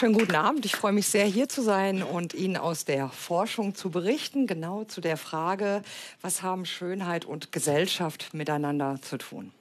Schönen guten Abend. Ich freue mich sehr, hier zu sein und Ihnen aus der Forschung zu berichten, genau zu der Frage, was haben Schönheit und Gesellschaft miteinander zu tun.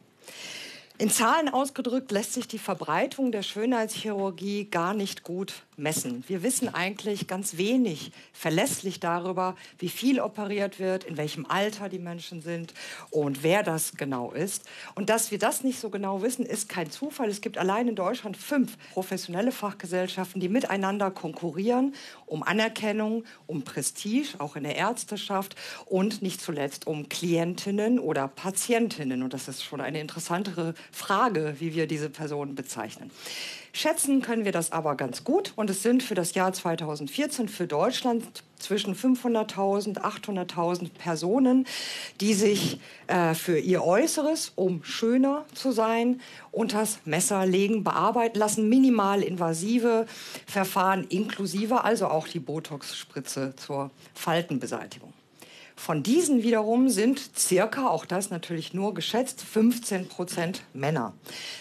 In Zahlen ausgedrückt lässt sich die Verbreitung der Schönheitschirurgie gar nicht gut messen. Wir wissen eigentlich ganz wenig verlässlich darüber, wie viel operiert wird, in welchem Alter die Menschen sind und wer das genau ist. Und dass wir das nicht so genau wissen, ist kein Zufall. Es gibt allein in Deutschland fünf professionelle Fachgesellschaften, die miteinander konkurrieren um Anerkennung, um Prestige, auch in der Ärzteschaft und nicht zuletzt um Klientinnen oder Patientinnen. Und das ist schon eine interessantere Frage, wie wir diese Personen bezeichnen. Schätzen können wir das aber ganz gut und es sind für das Jahr 2014 für Deutschland zwischen 500.000, 800.000 Personen, die sich äh, für ihr Äußeres, um schöner zu sein, unters Messer legen, bearbeiten lassen, minimal invasive Verfahren inklusive, also auch die Botox-Spritze zur Faltenbeseitigung. Von diesen wiederum sind circa, auch das natürlich nur geschätzt, 15 Prozent Männer.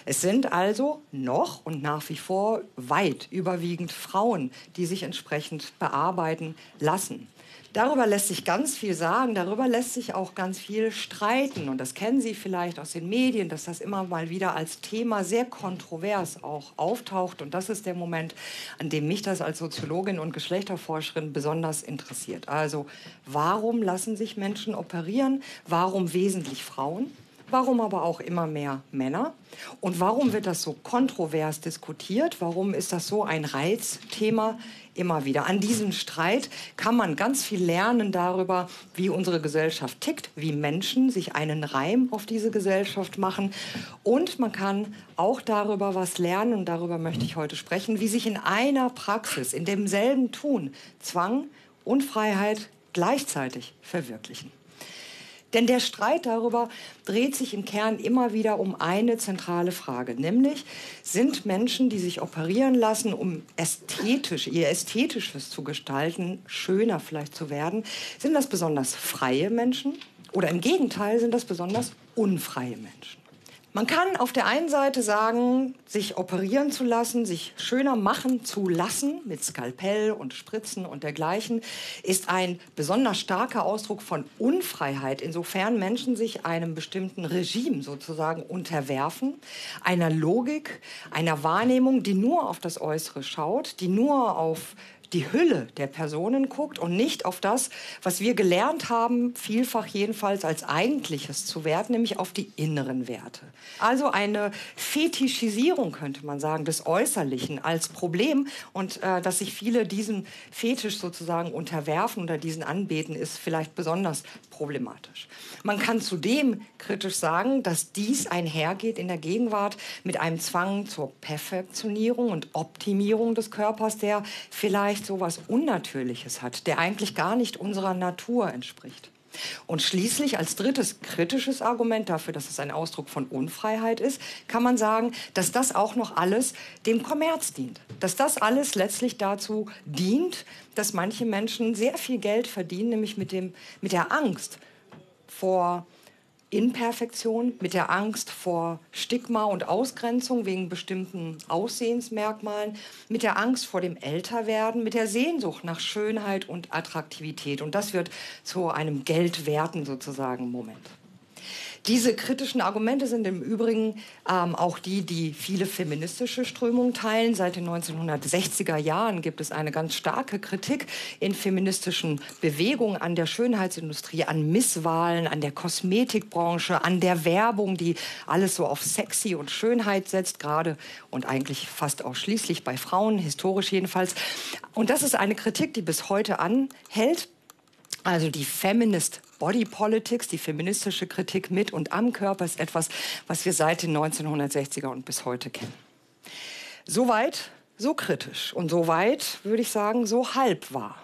Es sind also noch und nach wie vor weit überwiegend Frauen, die sich entsprechend bearbeiten lassen. Darüber lässt sich ganz viel sagen, darüber lässt sich auch ganz viel streiten. Und das kennen Sie vielleicht aus den Medien, dass das immer mal wieder als Thema sehr kontrovers auch auftaucht. Und das ist der Moment, an dem mich das als Soziologin und Geschlechterforscherin besonders interessiert. Also warum lassen sich Menschen operieren? Warum wesentlich Frauen? Warum aber auch immer mehr Männer? Und warum wird das so kontrovers diskutiert? Warum ist das so ein Reizthema immer wieder? An diesem Streit kann man ganz viel lernen darüber, wie unsere Gesellschaft tickt, wie Menschen sich einen Reim auf diese Gesellschaft machen. Und man kann auch darüber was lernen, und darüber möchte ich heute sprechen, wie sich in einer Praxis, in demselben Tun, Zwang und Freiheit gleichzeitig verwirklichen. Denn der Streit darüber dreht sich im Kern immer wieder um eine zentrale Frage, nämlich sind Menschen, die sich operieren lassen, um ästhetisch, ihr Ästhetisches zu gestalten, schöner vielleicht zu werden, sind das besonders freie Menschen oder im Gegenteil sind das besonders unfreie Menschen? Man kann auf der einen Seite sagen, sich operieren zu lassen, sich schöner machen zu lassen mit Skalpell und Spritzen und dergleichen, ist ein besonders starker Ausdruck von Unfreiheit, insofern Menschen sich einem bestimmten Regime sozusagen unterwerfen, einer Logik, einer Wahrnehmung, die nur auf das Äußere schaut, die nur auf die Hülle der Personen guckt und nicht auf das, was wir gelernt haben, vielfach jedenfalls als eigentliches zu werten, nämlich auf die inneren Werte. Also eine Fetischisierung, könnte man sagen, des Äußerlichen als Problem und äh, dass sich viele diesem Fetisch sozusagen unterwerfen oder diesen anbeten, ist vielleicht besonders problematisch. Man kann zudem kritisch sagen, dass dies einhergeht in der Gegenwart mit einem Zwang zur Perfektionierung und Optimierung des Körpers, der vielleicht vielleicht so was Unnatürliches hat, der eigentlich gar nicht unserer Natur entspricht. Und schließlich als drittes kritisches Argument dafür, dass es ein Ausdruck von Unfreiheit ist, kann man sagen, dass das auch noch alles dem Kommerz dient. Dass das alles letztlich dazu dient, dass manche Menschen sehr viel Geld verdienen, nämlich mit, dem, mit der Angst vor Imperfektion, mit der Angst vor Stigma und Ausgrenzung wegen bestimmten Aussehensmerkmalen, mit der Angst vor dem Älterwerden, mit der Sehnsucht nach Schönheit und Attraktivität. Und das wird zu einem Geldwerten sozusagen Moment. Diese kritischen Argumente sind im Übrigen ähm, auch die, die viele feministische Strömungen teilen. Seit den 1960er Jahren gibt es eine ganz starke Kritik in feministischen Bewegungen an der Schönheitsindustrie, an Misswahlen, an der Kosmetikbranche, an der Werbung, die alles so auf sexy und Schönheit setzt, gerade und eigentlich fast ausschließlich bei Frauen, historisch jedenfalls. Und das ist eine Kritik, die bis heute anhält. Also die Feminist Body Politics, die feministische Kritik mit und am Körper ist etwas, was wir seit den 1960er und bis heute kennen. Soweit, so kritisch und soweit, würde ich sagen, so halb wahr.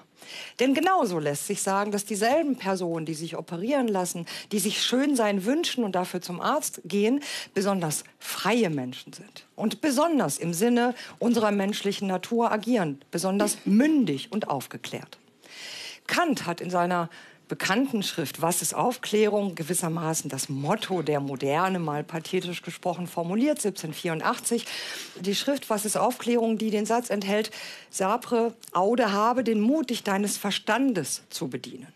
Denn genauso lässt sich sagen, dass dieselben Personen, die sich operieren lassen, die sich schön sein wünschen und dafür zum Arzt gehen, besonders freie Menschen sind und besonders im Sinne unserer menschlichen Natur agieren, besonders mündig und aufgeklärt. Kant hat in seiner bekannten Schrift Was ist Aufklärung? gewissermaßen das Motto der Moderne, mal pathetisch gesprochen, formuliert, 1784. Die Schrift Was ist Aufklärung, die den Satz enthält, Sapre, Aude, habe den Mut, dich deines Verstandes zu bedienen.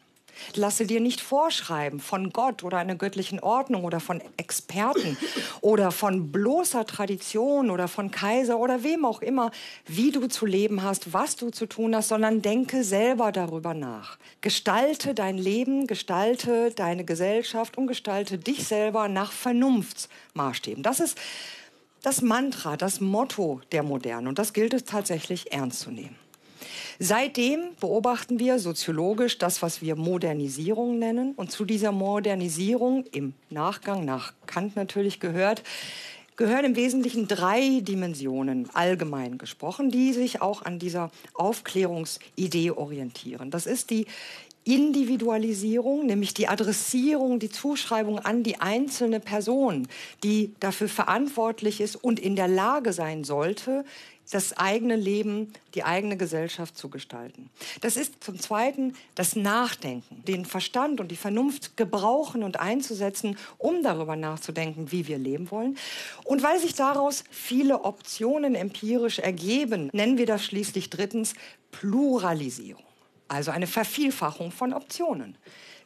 Lasse dir nicht vorschreiben von Gott oder einer göttlichen Ordnung oder von Experten oder von bloßer Tradition oder von Kaiser oder wem auch immer, wie du zu leben hast, was du zu tun hast, sondern denke selber darüber nach. Gestalte dein Leben, gestalte deine Gesellschaft und gestalte dich selber nach Vernunftsmaßstäben. Das ist das Mantra, das Motto der Moderne und das gilt es tatsächlich ernst zu nehmen. Seitdem beobachten wir soziologisch das, was wir Modernisierung nennen. Und zu dieser Modernisierung im Nachgang, nach Kant natürlich gehört, gehören im Wesentlichen drei Dimensionen, allgemein gesprochen, die sich auch an dieser Aufklärungsidee orientieren. Das ist die Individualisierung, nämlich die Adressierung, die Zuschreibung an die einzelne Person, die dafür verantwortlich ist und in der Lage sein sollte, das eigene Leben, die eigene Gesellschaft zu gestalten. Das ist zum Zweiten das Nachdenken, den Verstand und die Vernunft gebrauchen und einzusetzen, um darüber nachzudenken, wie wir leben wollen. Und weil sich daraus viele Optionen empirisch ergeben, nennen wir das schließlich drittens Pluralisierung, also eine Vervielfachung von Optionen.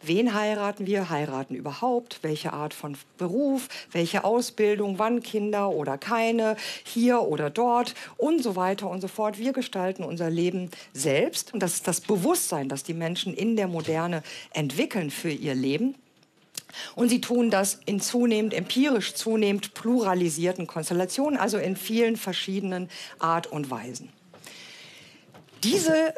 Wen heiraten wir? Heiraten überhaupt? Welche Art von Beruf? Welche Ausbildung? Wann Kinder oder keine? Hier oder dort? Und so weiter und so fort. Wir gestalten unser Leben selbst. Und das ist das Bewusstsein, das die Menschen in der Moderne entwickeln für ihr Leben. Und sie tun das in zunehmend empirisch, zunehmend pluralisierten Konstellationen, also in vielen verschiedenen Art und Weisen. Diese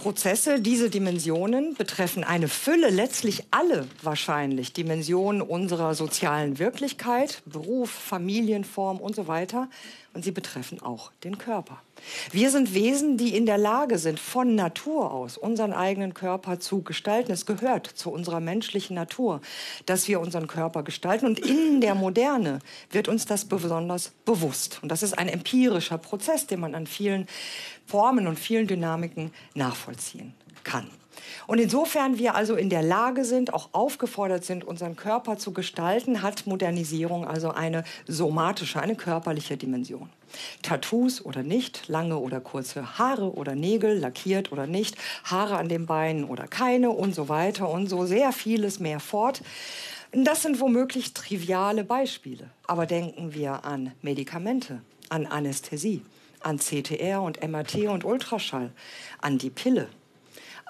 Prozesse, diese Dimensionen betreffen eine Fülle, letztlich alle wahrscheinlich Dimensionen unserer sozialen Wirklichkeit, Beruf, Familienform und so weiter. Und sie betreffen auch den Körper. Wir sind Wesen, die in der Lage sind, von Natur aus unseren eigenen Körper zu gestalten. Es gehört zu unserer menschlichen Natur, dass wir unseren Körper gestalten. Und in der Moderne wird uns das besonders bewusst. Und das ist ein empirischer Prozess, den man an vielen Formen und vielen Dynamiken nachvollziehen kann. Und insofern wir also in der Lage sind, auch aufgefordert sind, unseren Körper zu gestalten, hat Modernisierung also eine somatische, eine körperliche Dimension. Tattoos oder nicht, lange oder kurze Haare oder Nägel, lackiert oder nicht, Haare an den Beinen oder keine und so weiter und so sehr vieles mehr fort. Das sind womöglich triviale Beispiele. Aber denken wir an Medikamente, an Anästhesie, an CTR und MRT und Ultraschall, an die Pille,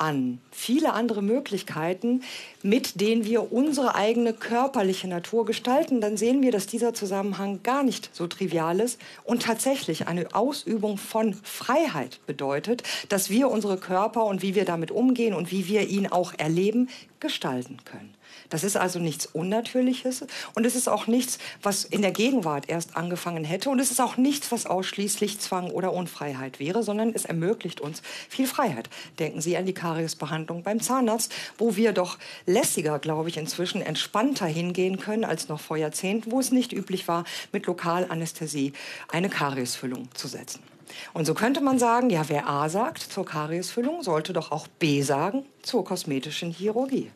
an viele andere Möglichkeiten, mit denen wir unsere eigene körperliche Natur gestalten, dann sehen wir, dass dieser Zusammenhang gar nicht so trivial ist und tatsächlich eine Ausübung von Freiheit bedeutet, dass wir unsere Körper und wie wir damit umgehen und wie wir ihn auch erleben, gestalten können. Das ist also nichts Unnatürliches und es ist auch nichts, was in der Gegenwart erst angefangen hätte und es ist auch nichts, was ausschließlich Zwang oder Unfreiheit wäre, sondern es ermöglicht uns viel Freiheit. Denken Sie an die Kariesbehandlung beim Zahnarzt, wo wir doch lässiger, glaube ich, inzwischen entspannter hingehen können als noch vor Jahrzehnten, wo es nicht üblich war, mit Lokalanästhesie eine Kariesfüllung zu setzen. Und so könnte man sagen, ja, wer A sagt zur Kariesfüllung, sollte doch auch B sagen zur kosmetischen Chirurgie.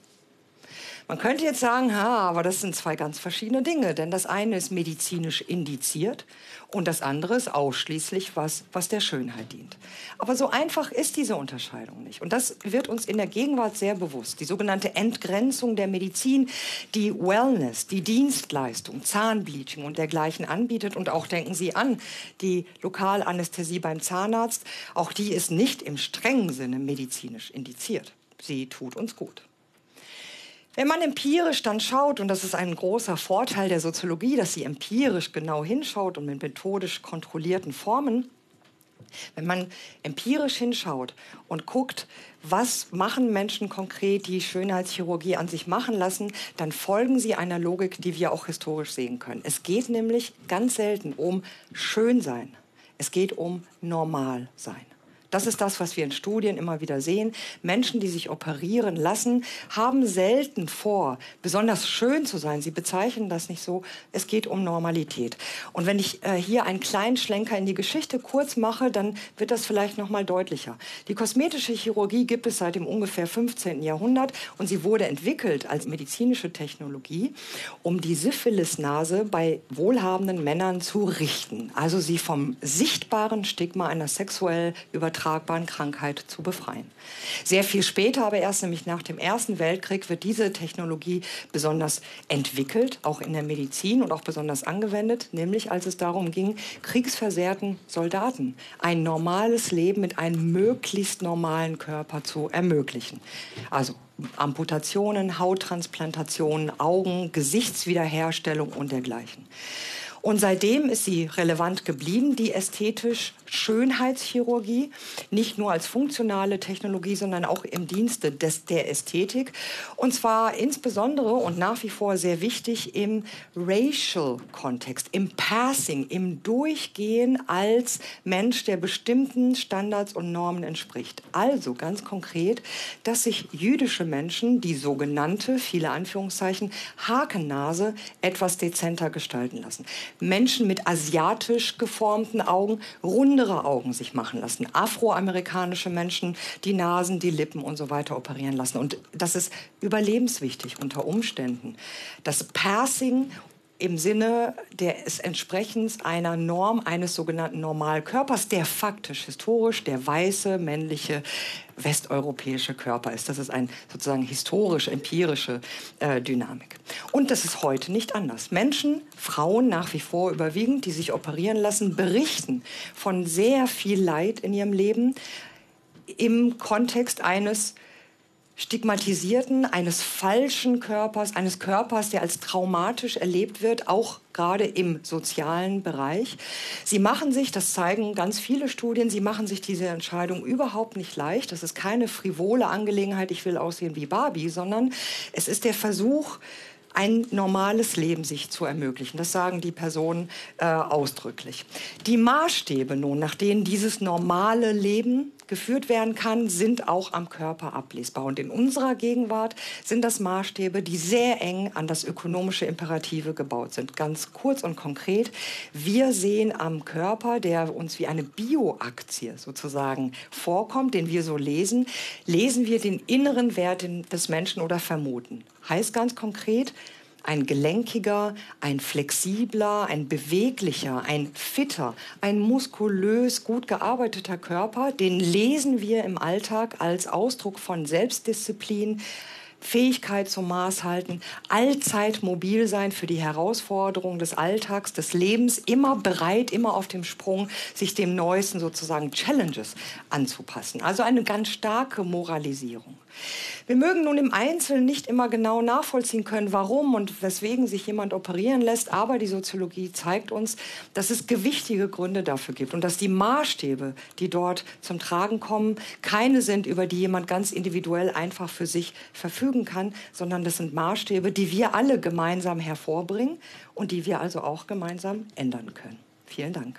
Man könnte jetzt sagen, ha, aber das sind zwei ganz verschiedene Dinge, denn das eine ist medizinisch indiziert und das andere ist ausschließlich was, was der Schönheit dient. Aber so einfach ist diese Unterscheidung nicht. Und das wird uns in der Gegenwart sehr bewusst. Die sogenannte Entgrenzung der Medizin, die Wellness, die Dienstleistung, Zahnbleaching und dergleichen anbietet. Und auch denken Sie an die Lokalanästhesie beim Zahnarzt. Auch die ist nicht im strengen Sinne medizinisch indiziert. Sie tut uns gut. Wenn man empirisch dann schaut, und das ist ein großer Vorteil der Soziologie, dass sie empirisch genau hinschaut und mit methodisch kontrollierten Formen, wenn man empirisch hinschaut und guckt, was machen Menschen konkret, die Schönheitschirurgie an sich machen lassen, dann folgen sie einer Logik, die wir auch historisch sehen können. Es geht nämlich ganz selten um Schönsein. Es geht um Normalsein. Das ist das, was wir in Studien immer wieder sehen. Menschen, die sich operieren lassen, haben selten vor, besonders schön zu sein. Sie bezeichnen das nicht so. Es geht um Normalität. Und wenn ich äh, hier einen kleinen Schlenker in die Geschichte kurz mache, dann wird das vielleicht noch mal deutlicher. Die kosmetische Chirurgie gibt es seit dem ungefähr 15. Jahrhundert und sie wurde entwickelt als medizinische Technologie, um die Syphilisnase bei wohlhabenden Männern zu richten. Also sie vom sichtbaren Stigma einer sexuell übertragbaren Krankheit zu befreien. Sehr viel später, aber erst nämlich nach dem Ersten Weltkrieg, wird diese Technologie besonders entwickelt, auch in der Medizin und auch besonders angewendet, nämlich als es darum ging, kriegsversehrten Soldaten ein normales Leben mit einem möglichst normalen Körper zu ermöglichen. Also Amputationen, Hauttransplantationen, Augen, Gesichtswiederherstellung und dergleichen. Und seitdem ist sie relevant geblieben, die ästhetisch Schönheitschirurgie, nicht nur als funktionale Technologie, sondern auch im Dienste des, der Ästhetik. Und zwar insbesondere und nach wie vor sehr wichtig im Racial-Kontext, im Passing, im Durchgehen als Mensch, der bestimmten Standards und Normen entspricht. Also ganz konkret, dass sich jüdische Menschen die sogenannte, viele Anführungszeichen, Hakennase etwas dezenter gestalten lassen. Menschen mit asiatisch geformten Augen rundere Augen sich machen lassen. Afroamerikanische Menschen die Nasen, die Lippen und so weiter operieren lassen. Und das ist überlebenswichtig unter Umständen. Das Passing im Sinne des Entsprechens einer Norm eines sogenannten Normalkörpers, der faktisch historisch der weiße, männliche, westeuropäische Körper ist. Das ist eine sozusagen historisch empirische äh, Dynamik. Und das ist heute nicht anders. Menschen, Frauen nach wie vor überwiegend, die sich operieren lassen, berichten von sehr viel Leid in ihrem Leben im Kontext eines stigmatisierten, eines falschen Körpers, eines Körpers, der als traumatisch erlebt wird, auch gerade im sozialen Bereich. Sie machen sich, das zeigen ganz viele Studien, sie machen sich diese Entscheidung überhaupt nicht leicht. Das ist keine frivole Angelegenheit, ich will aussehen wie Barbie, sondern es ist der Versuch, ein normales Leben sich zu ermöglichen. Das sagen die Personen äh, ausdrücklich. Die Maßstäbe nun, nach denen dieses normale Leben geführt werden kann, sind auch am Körper ablesbar. Und in unserer Gegenwart sind das Maßstäbe, die sehr eng an das ökonomische Imperative gebaut sind. Ganz kurz und konkret, wir sehen am Körper, der uns wie eine Bioaktie sozusagen vorkommt, den wir so lesen, lesen wir den inneren Wert des Menschen oder vermuten. Heißt ganz konkret, ein gelenkiger, ein flexibler, ein beweglicher, ein fitter, ein muskulös gut gearbeiteter Körper, den lesen wir im Alltag als Ausdruck von Selbstdisziplin, Fähigkeit zum Maß halten, allzeit mobil sein für die Herausforderungen des Alltags, des Lebens, immer bereit, immer auf dem Sprung, sich dem neuesten sozusagen Challenges anzupassen. Also eine ganz starke Moralisierung. Wir mögen nun im Einzelnen nicht immer genau nachvollziehen können, warum und weswegen sich jemand operieren lässt, aber die Soziologie zeigt uns, dass es gewichtige Gründe dafür gibt und dass die Maßstäbe, die dort zum Tragen kommen, keine sind, über die jemand ganz individuell einfach für sich verfügen kann, sondern das sind Maßstäbe, die wir alle gemeinsam hervorbringen und die wir also auch gemeinsam ändern können. Vielen Dank.